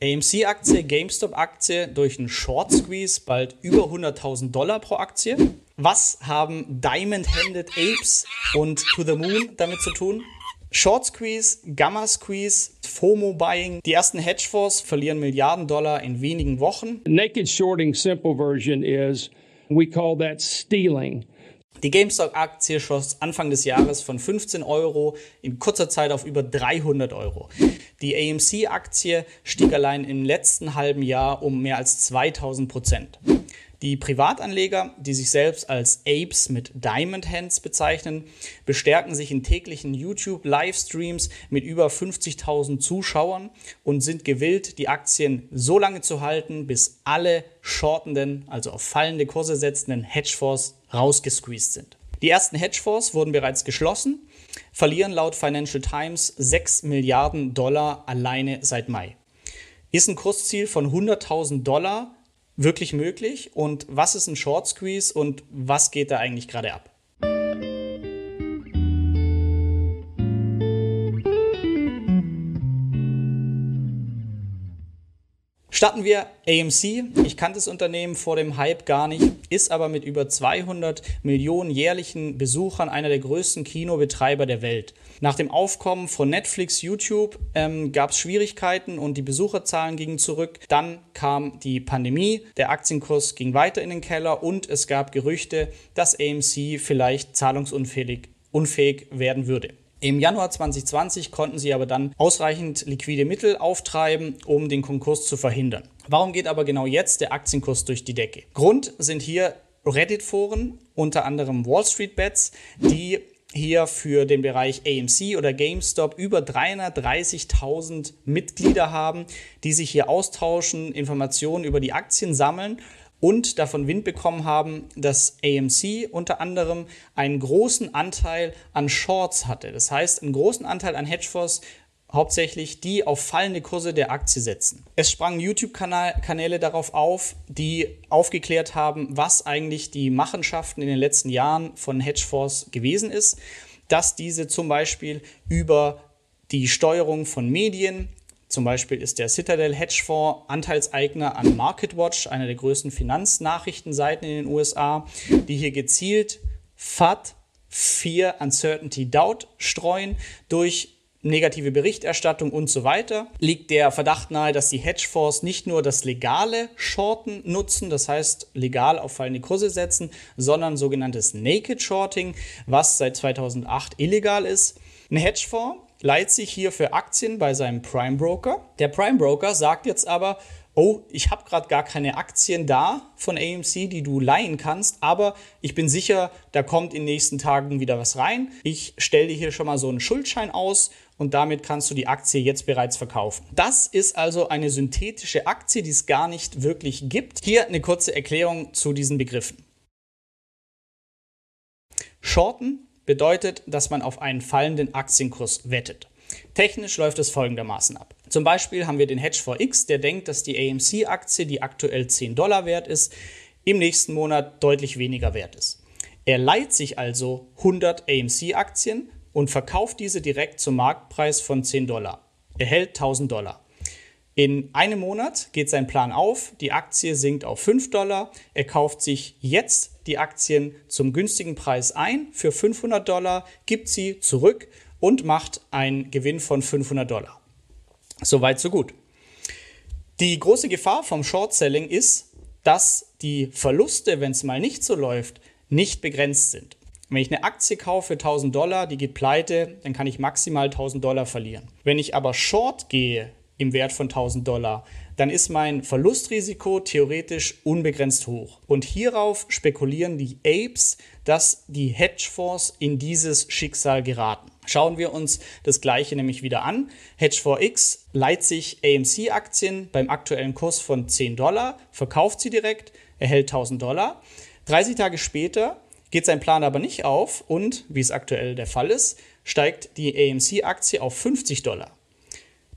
AMC-Aktie, GameStop-Aktie durch einen Short Squeeze bald über 100.000 Dollar pro Aktie. Was haben Diamond-Handed Apes und To the Moon damit zu tun? Short Squeeze, Gamma Squeeze, FOMO Buying. Die ersten Hedgefonds verlieren Milliarden Dollar in wenigen Wochen. Naked shorting simple version is we call that stealing. Die GameStop-Aktie schoss Anfang des Jahres von 15 Euro in kurzer Zeit auf über 300 Euro. Die AMC-Aktie stieg allein im letzten halben Jahr um mehr als 2000 Prozent. Die Privatanleger, die sich selbst als Apes mit Diamond Hands bezeichnen, bestärken sich in täglichen YouTube-Livestreams mit über 50.000 Zuschauern und sind gewillt, die Aktien so lange zu halten, bis alle shortenden, also auf fallende Kurse setzenden Hedgefonds rausgesqueezed sind. Die ersten Hedgefonds wurden bereits geschlossen, verlieren laut Financial Times 6 Milliarden Dollar alleine seit Mai. Ist ein Kursziel von 100.000 Dollar wirklich möglich? Und was ist ein Short Squeeze und was geht da eigentlich gerade ab? Starten wir AMC. Ich kannte das Unternehmen vor dem Hype gar nicht, ist aber mit über 200 Millionen jährlichen Besuchern einer der größten Kinobetreiber der Welt. Nach dem Aufkommen von Netflix, YouTube ähm, gab es Schwierigkeiten und die Besucherzahlen gingen zurück. Dann kam die Pandemie, der Aktienkurs ging weiter in den Keller und es gab Gerüchte, dass AMC vielleicht zahlungsunfähig unfähig werden würde. Im Januar 2020 konnten sie aber dann ausreichend liquide Mittel auftreiben, um den Konkurs zu verhindern. Warum geht aber genau jetzt der Aktienkurs durch die Decke? Grund sind hier Reddit-Foren, unter anderem Wall Street Bets, die hier für den Bereich AMC oder GameStop über 330.000 Mitglieder haben, die sich hier austauschen, Informationen über die Aktien sammeln und davon Wind bekommen haben, dass AMC unter anderem einen großen Anteil an Shorts hatte. Das heißt, einen großen Anteil an Hedgefonds, hauptsächlich die auf fallende Kurse der Aktie setzen. Es sprangen YouTube-Kanäle darauf auf, die aufgeklärt haben, was eigentlich die Machenschaften in den letzten Jahren von Hedgefonds gewesen ist, dass diese zum Beispiel über die Steuerung von Medien, zum Beispiel ist der Citadel Hedgefonds Anteilseigner an MarketWatch, einer der größten Finanznachrichtenseiten in den USA, die hier gezielt FAT, Fear, Uncertainty, Doubt streuen durch negative Berichterstattung und so weiter, liegt der Verdacht nahe, dass die Hedgefonds nicht nur das legale Shorten nutzen, das heißt legal auf fallende Kurse setzen, sondern sogenanntes Naked Shorting, was seit 2008 illegal ist. Ein Hedgefonds leiht sich hier für Aktien bei seinem Prime Broker. Der Prime Broker sagt jetzt aber, oh, ich habe gerade gar keine Aktien da von AMC, die du leihen kannst, aber ich bin sicher, da kommt in den nächsten Tagen wieder was rein. Ich stelle dir hier schon mal so einen Schuldschein aus und damit kannst du die Aktie jetzt bereits verkaufen. Das ist also eine synthetische Aktie, die es gar nicht wirklich gibt. Hier eine kurze Erklärung zu diesen Begriffen. Shorten bedeutet, dass man auf einen fallenden Aktienkurs wettet. Technisch läuft es folgendermaßen ab. Zum Beispiel haben wir den Hedge for X, der denkt, dass die AMC-Aktie, die aktuell 10 Dollar wert ist, im nächsten Monat deutlich weniger wert ist. Er leiht sich also 100 AMC-Aktien und verkauft diese direkt zum Marktpreis von 10 Dollar. Er hält 1000 Dollar. In einem Monat geht sein Plan auf, die Aktie sinkt auf 5 Dollar, er kauft sich jetzt die Aktien zum günstigen Preis ein für 500 Dollar, gibt sie zurück und macht einen Gewinn von 500 Dollar. Soweit, so gut. Die große Gefahr vom Short-Selling ist, dass die Verluste, wenn es mal nicht so läuft, nicht begrenzt sind. Wenn ich eine Aktie kaufe für 1000 Dollar, die geht pleite, dann kann ich maximal 1000 Dollar verlieren. Wenn ich aber Short gehe, im Wert von 1000 Dollar, dann ist mein Verlustrisiko theoretisch unbegrenzt hoch. Und hierauf spekulieren die Apes, dass die Hedgefonds in dieses Schicksal geraten. Schauen wir uns das gleiche nämlich wieder an. Hedge4X leiht sich AMC-Aktien beim aktuellen Kurs von 10 Dollar, verkauft sie direkt, erhält 1000 Dollar. 30 Tage später geht sein Plan aber nicht auf und, wie es aktuell der Fall ist, steigt die AMC-Aktie auf 50 Dollar.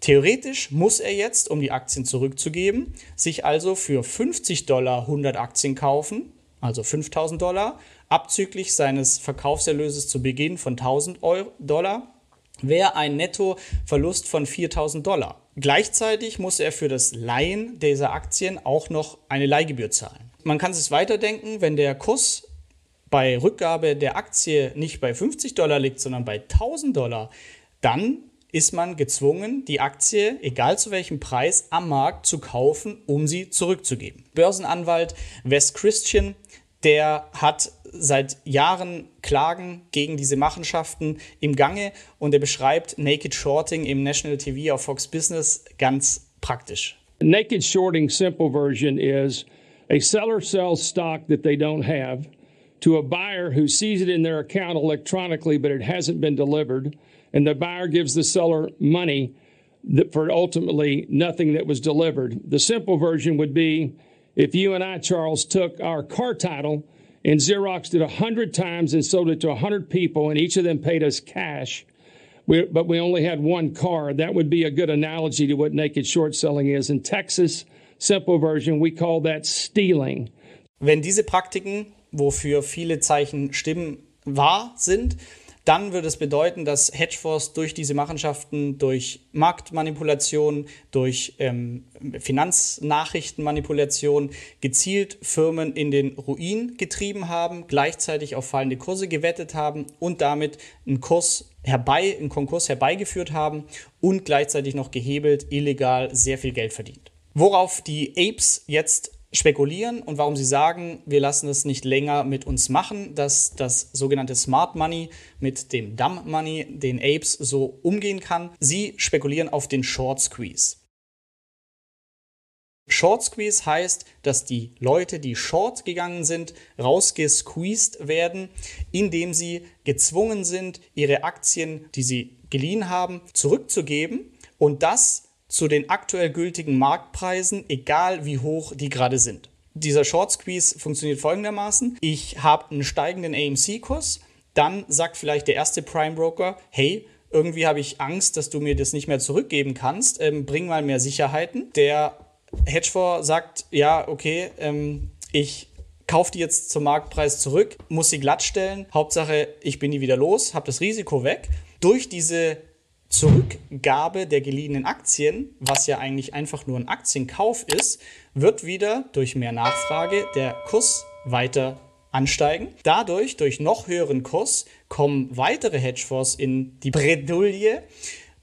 Theoretisch muss er jetzt, um die Aktien zurückzugeben, sich also für 50 Dollar 100 Aktien kaufen, also 5000 Dollar, abzüglich seines Verkaufserlöses zu Beginn von 1000 Euro, Dollar, wäre ein Nettoverlust von 4000 Dollar. gleichzeitig muss er für das Leihen dieser Aktien auch noch eine Leihgebühr zahlen. Man kann es weiterdenken, wenn der Kurs bei Rückgabe der Aktie nicht bei 50 Dollar liegt, sondern bei 1000 Dollar, dann ist man gezwungen, die Aktie, egal zu welchem Preis, am Markt zu kaufen, um sie zurückzugeben. Börsenanwalt Wes Christian, der hat seit Jahren Klagen gegen diese Machenschaften im Gange und er beschreibt Naked Shorting im National TV auf Fox Business ganz praktisch. Naked shorting simple version is a seller sells stock that they don't have to a buyer who sees it in their account electronically but it hasn't been delivered and the buyer gives the seller money for ultimately nothing that was delivered. The simple version would be if you and I, Charles, took our car title and Xeroxed it 100 times and sold it to 100 people, and each of them paid us cash, we, but we only had one car, that would be a good analogy to what naked short selling is. In Texas, simple version, we call that stealing. Wenn diese Praktiken, wofür viele Zeichen stimmen, wahr sind, dann würde es bedeuten, dass Hedgefonds durch diese Machenschaften, durch Marktmanipulation, durch ähm, Finanznachrichtenmanipulation gezielt Firmen in den Ruin getrieben haben, gleichzeitig auf fallende Kurse gewettet haben und damit einen Kurs herbei, einen Konkurs herbeigeführt haben und gleichzeitig noch gehebelt, illegal sehr viel Geld verdient. Worauf die Apes jetzt spekulieren und warum sie sagen, wir lassen es nicht länger mit uns machen, dass das sogenannte Smart Money mit dem Dumb Money, den Apes, so umgehen kann. Sie spekulieren auf den Short Squeeze. Short Squeeze heißt, dass die Leute, die short gegangen sind, rausgesqueezed werden, indem sie gezwungen sind, ihre Aktien, die sie geliehen haben, zurückzugeben und das zu den aktuell gültigen Marktpreisen, egal wie hoch die gerade sind. Dieser Short Squeeze funktioniert folgendermaßen. Ich habe einen steigenden AMC-Kurs, dann sagt vielleicht der erste Prime Broker, hey, irgendwie habe ich Angst, dass du mir das nicht mehr zurückgeben kannst, ähm, bring mal mehr Sicherheiten. Der Hedgefonds sagt, ja, okay, ähm, ich kaufe die jetzt zum Marktpreis zurück, muss sie glattstellen, Hauptsache, ich bin die wieder los, habe das Risiko weg. Durch diese Zurückgabe der geliehenen Aktien, was ja eigentlich einfach nur ein Aktienkauf ist, wird wieder durch mehr Nachfrage der Kurs weiter ansteigen. Dadurch, durch noch höheren Kurs, kommen weitere Hedgefonds in die Bredouille,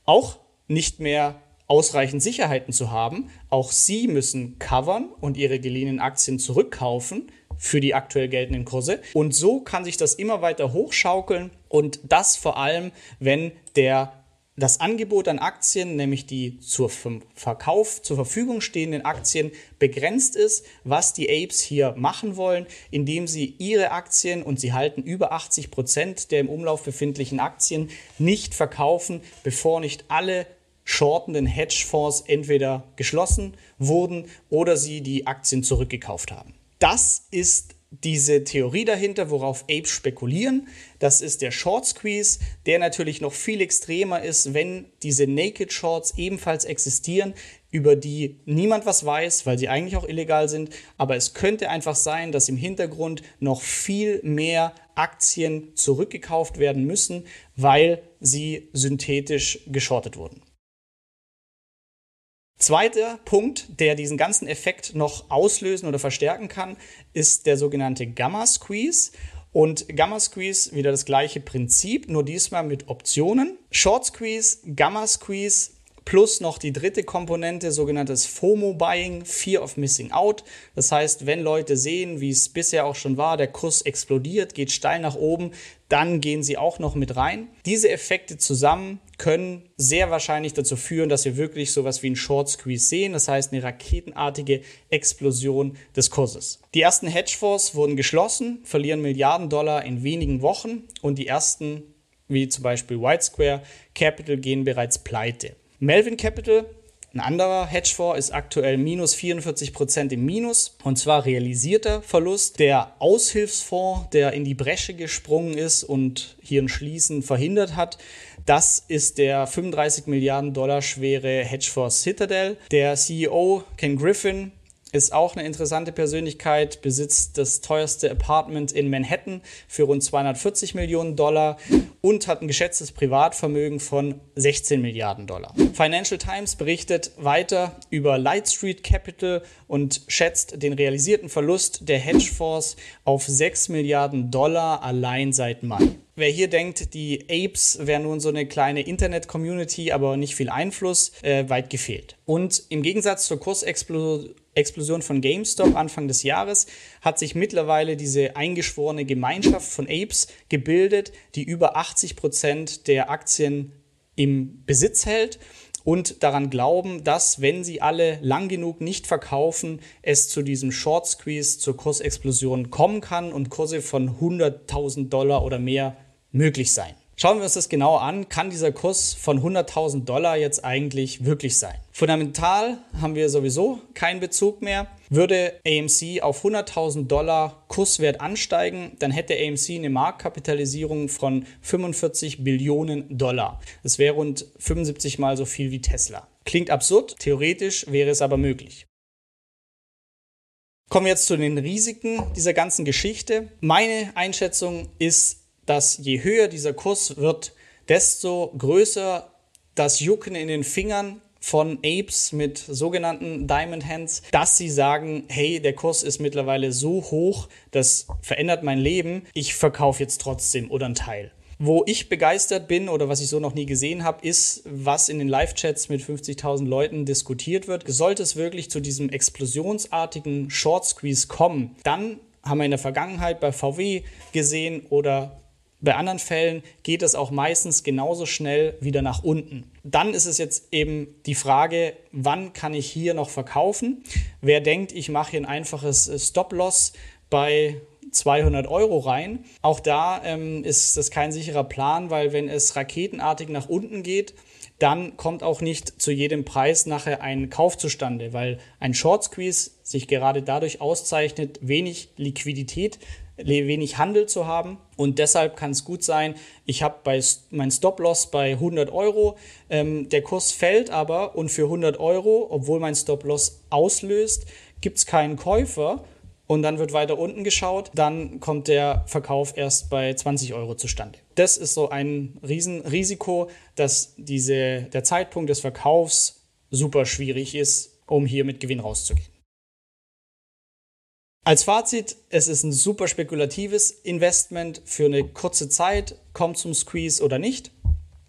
auch nicht mehr ausreichend Sicherheiten zu haben. Auch sie müssen covern und ihre geliehenen Aktien zurückkaufen für die aktuell geltenden Kurse. Und so kann sich das immer weiter hochschaukeln und das vor allem, wenn der das Angebot an Aktien, nämlich die zur Verkauf zur Verfügung stehenden Aktien, begrenzt ist, was die Apes hier machen wollen, indem sie ihre Aktien, und sie halten über 80 Prozent der im Umlauf befindlichen Aktien, nicht verkaufen, bevor nicht alle shortenden Hedgefonds entweder geschlossen wurden oder sie die Aktien zurückgekauft haben. Das ist diese Theorie dahinter, worauf Apes spekulieren. Das ist der Short Squeeze, der natürlich noch viel extremer ist, wenn diese Naked Shorts ebenfalls existieren, über die niemand was weiß, weil sie eigentlich auch illegal sind. Aber es könnte einfach sein, dass im Hintergrund noch viel mehr Aktien zurückgekauft werden müssen, weil sie synthetisch geschortet wurden. Zweiter Punkt, der diesen ganzen Effekt noch auslösen oder verstärken kann, ist der sogenannte Gamma Squeeze. Und Gamma Squeeze wieder das gleiche Prinzip, nur diesmal mit Optionen. Short Squeeze, Gamma Squeeze plus noch die dritte Komponente, sogenanntes FOMO-Buying, Fear of Missing Out. Das heißt, wenn Leute sehen, wie es bisher auch schon war, der Kurs explodiert, geht steil nach oben, dann gehen sie auch noch mit rein. Diese Effekte zusammen können sehr wahrscheinlich dazu führen, dass wir wirklich sowas wie einen Short Squeeze sehen, das heißt eine raketenartige Explosion des Kurses. Die ersten Hedgefonds wurden geschlossen, verlieren Milliarden Dollar in wenigen Wochen und die ersten, wie zum Beispiel White Square Capital, gehen bereits pleite. Melvin Capital, ein anderer Hedgefonds, ist aktuell minus 44% im Minus und zwar realisierter Verlust. Der Aushilfsfonds, der in die Bresche gesprungen ist und hier ein Schließen verhindert hat, das ist der 35 Milliarden Dollar schwere Hedgefonds Citadel. Der CEO Ken Griffin ist auch eine interessante Persönlichkeit, besitzt das teuerste Apartment in Manhattan für rund 240 Millionen Dollar und hat ein geschätztes Privatvermögen von 16 Milliarden Dollar. Financial Times berichtet weiter über Lightstreet Capital und schätzt den realisierten Verlust der Hedgefonds auf 6 Milliarden Dollar allein seit Mai. Wer hier denkt, die Apes wären nun so eine kleine Internet-Community, aber nicht viel Einfluss, äh, weit gefehlt. Und im Gegensatz zur Kursexplosion von GameStop Anfang des Jahres hat sich mittlerweile diese eingeschworene Gemeinschaft von Apes gebildet, die über 80 Prozent der Aktien im Besitz hält und daran glauben, dass, wenn sie alle lang genug nicht verkaufen, es zu diesem Short Squeeze, zur Kursexplosion kommen kann und Kurse von 100.000 Dollar oder mehr möglich sein. Schauen wir uns das genauer an. Kann dieser Kurs von 100.000 Dollar jetzt eigentlich wirklich sein? Fundamental haben wir sowieso keinen Bezug mehr. Würde AMC auf 100.000 Dollar Kurswert ansteigen, dann hätte AMC eine Marktkapitalisierung von 45 Billionen Dollar. Das wäre rund 75 mal so viel wie Tesla. Klingt absurd, theoretisch wäre es aber möglich. Kommen wir jetzt zu den Risiken dieser ganzen Geschichte. Meine Einschätzung ist, dass je höher dieser Kurs wird, desto größer das Jucken in den Fingern von Apes mit sogenannten Diamond Hands, dass sie sagen, hey, der Kurs ist mittlerweile so hoch, das verändert mein Leben, ich verkaufe jetzt trotzdem oder einen Teil. Wo ich begeistert bin oder was ich so noch nie gesehen habe, ist, was in den Live-Chats mit 50.000 Leuten diskutiert wird. Sollte es wirklich zu diesem explosionsartigen Short Squeeze kommen, dann haben wir in der Vergangenheit bei VW gesehen oder bei anderen Fällen geht es auch meistens genauso schnell wieder nach unten. Dann ist es jetzt eben die Frage, wann kann ich hier noch verkaufen? Wer denkt, ich mache hier ein einfaches äh, Stop-Loss bei 200 Euro rein. Auch da ähm, ist das kein sicherer Plan, weil wenn es raketenartig nach unten geht, dann kommt auch nicht zu jedem Preis nachher ein Kauf zustande, weil ein Short Squeeze sich gerade dadurch auszeichnet, wenig Liquidität wenig Handel zu haben. Und deshalb kann es gut sein, ich habe bei mein Stop-Loss bei 100 Euro, ähm, der Kurs fällt aber und für 100 Euro, obwohl mein Stop-Loss auslöst, gibt es keinen Käufer und dann wird weiter unten geschaut, dann kommt der Verkauf erst bei 20 Euro zustande. Das ist so ein Riesenrisiko, dass diese, der Zeitpunkt des Verkaufs super schwierig ist, um hier mit Gewinn rauszugehen. Als Fazit, es ist ein super spekulatives Investment für eine kurze Zeit, kommt zum Squeeze oder nicht,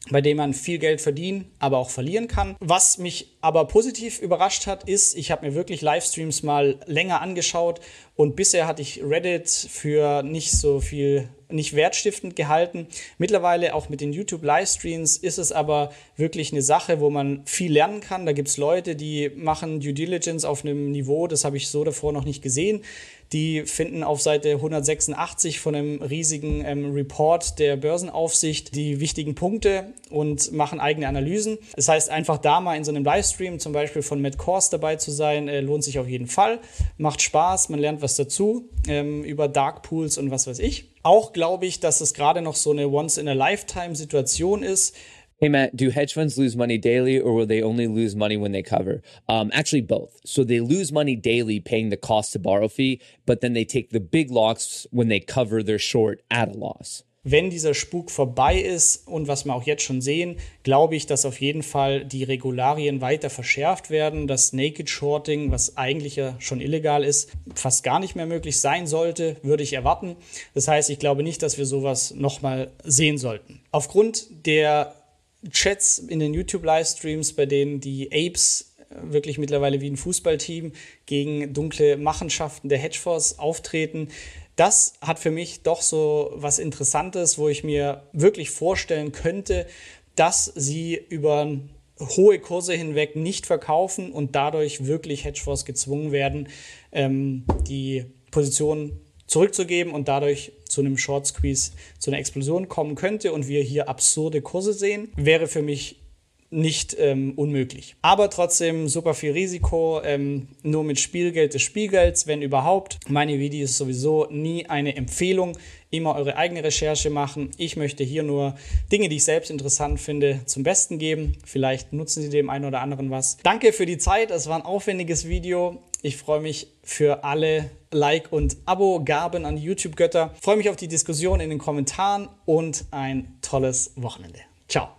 bei dem man viel Geld verdienen, aber auch verlieren kann. Was mich aber positiv überrascht hat, ist, ich habe mir wirklich Livestreams mal länger angeschaut und bisher hatte ich Reddit für nicht so viel nicht wertstiftend gehalten. Mittlerweile auch mit den YouTube-Livestreams ist es aber wirklich eine Sache, wo man viel lernen kann. Da gibt es Leute, die machen Due Diligence auf einem Niveau, das habe ich so davor noch nicht gesehen. Die finden auf Seite 186 von einem riesigen ähm, Report der Börsenaufsicht die wichtigen Punkte und machen eigene Analysen. Das heißt, einfach da mal in so einem Livestream zum Beispiel von Matt Kors dabei zu sein, äh, lohnt sich auf jeden Fall. Macht Spaß, man lernt was dazu ähm, über Dark Pools und was weiß ich. Auch glaube ich, dass es gerade noch so eine Once-in-a-Lifetime-Situation ist. Hey Matt, do hedge funds lose money daily or will they only lose money when they cover? Um, actually, both. So they lose money daily paying the cost to borrow fee, but then they take the big loss when they cover their short at a loss. Wenn dieser Spuk vorbei ist und was wir auch jetzt schon sehen, glaube ich, dass auf jeden Fall die Regularien weiter verschärft werden, dass Naked Shorting, was eigentlich ja schon illegal ist, fast gar nicht mehr möglich sein sollte, würde ich erwarten. Das heißt, ich glaube nicht, dass wir sowas nochmal sehen sollten. Aufgrund der Chats in den YouTube-Livestreams, bei denen die Apes wirklich mittlerweile wie ein Fußballteam gegen dunkle Machenschaften der Hedgefonds auftreten, das hat für mich doch so was Interessantes, wo ich mir wirklich vorstellen könnte, dass sie über hohe Kurse hinweg nicht verkaufen und dadurch wirklich Hedgefonds gezwungen werden, ähm, die Position zurückzugeben und dadurch zu einem Short Squeeze, zu einer Explosion kommen könnte und wir hier absurde Kurse sehen, wäre für mich nicht ähm, unmöglich. Aber trotzdem super viel Risiko, ähm, nur mit Spielgeld des Spielgelds, wenn überhaupt. Meine Videos sowieso nie eine Empfehlung, immer eure eigene Recherche machen. Ich möchte hier nur Dinge, die ich selbst interessant finde, zum Besten geben. Vielleicht nutzen sie dem einen oder anderen was. Danke für die Zeit, es war ein aufwendiges Video. Ich freue mich für alle Like- und Abo-Gaben an YouTube-Götter. Freue mich auf die Diskussion in den Kommentaren und ein tolles Wochenende. Ciao.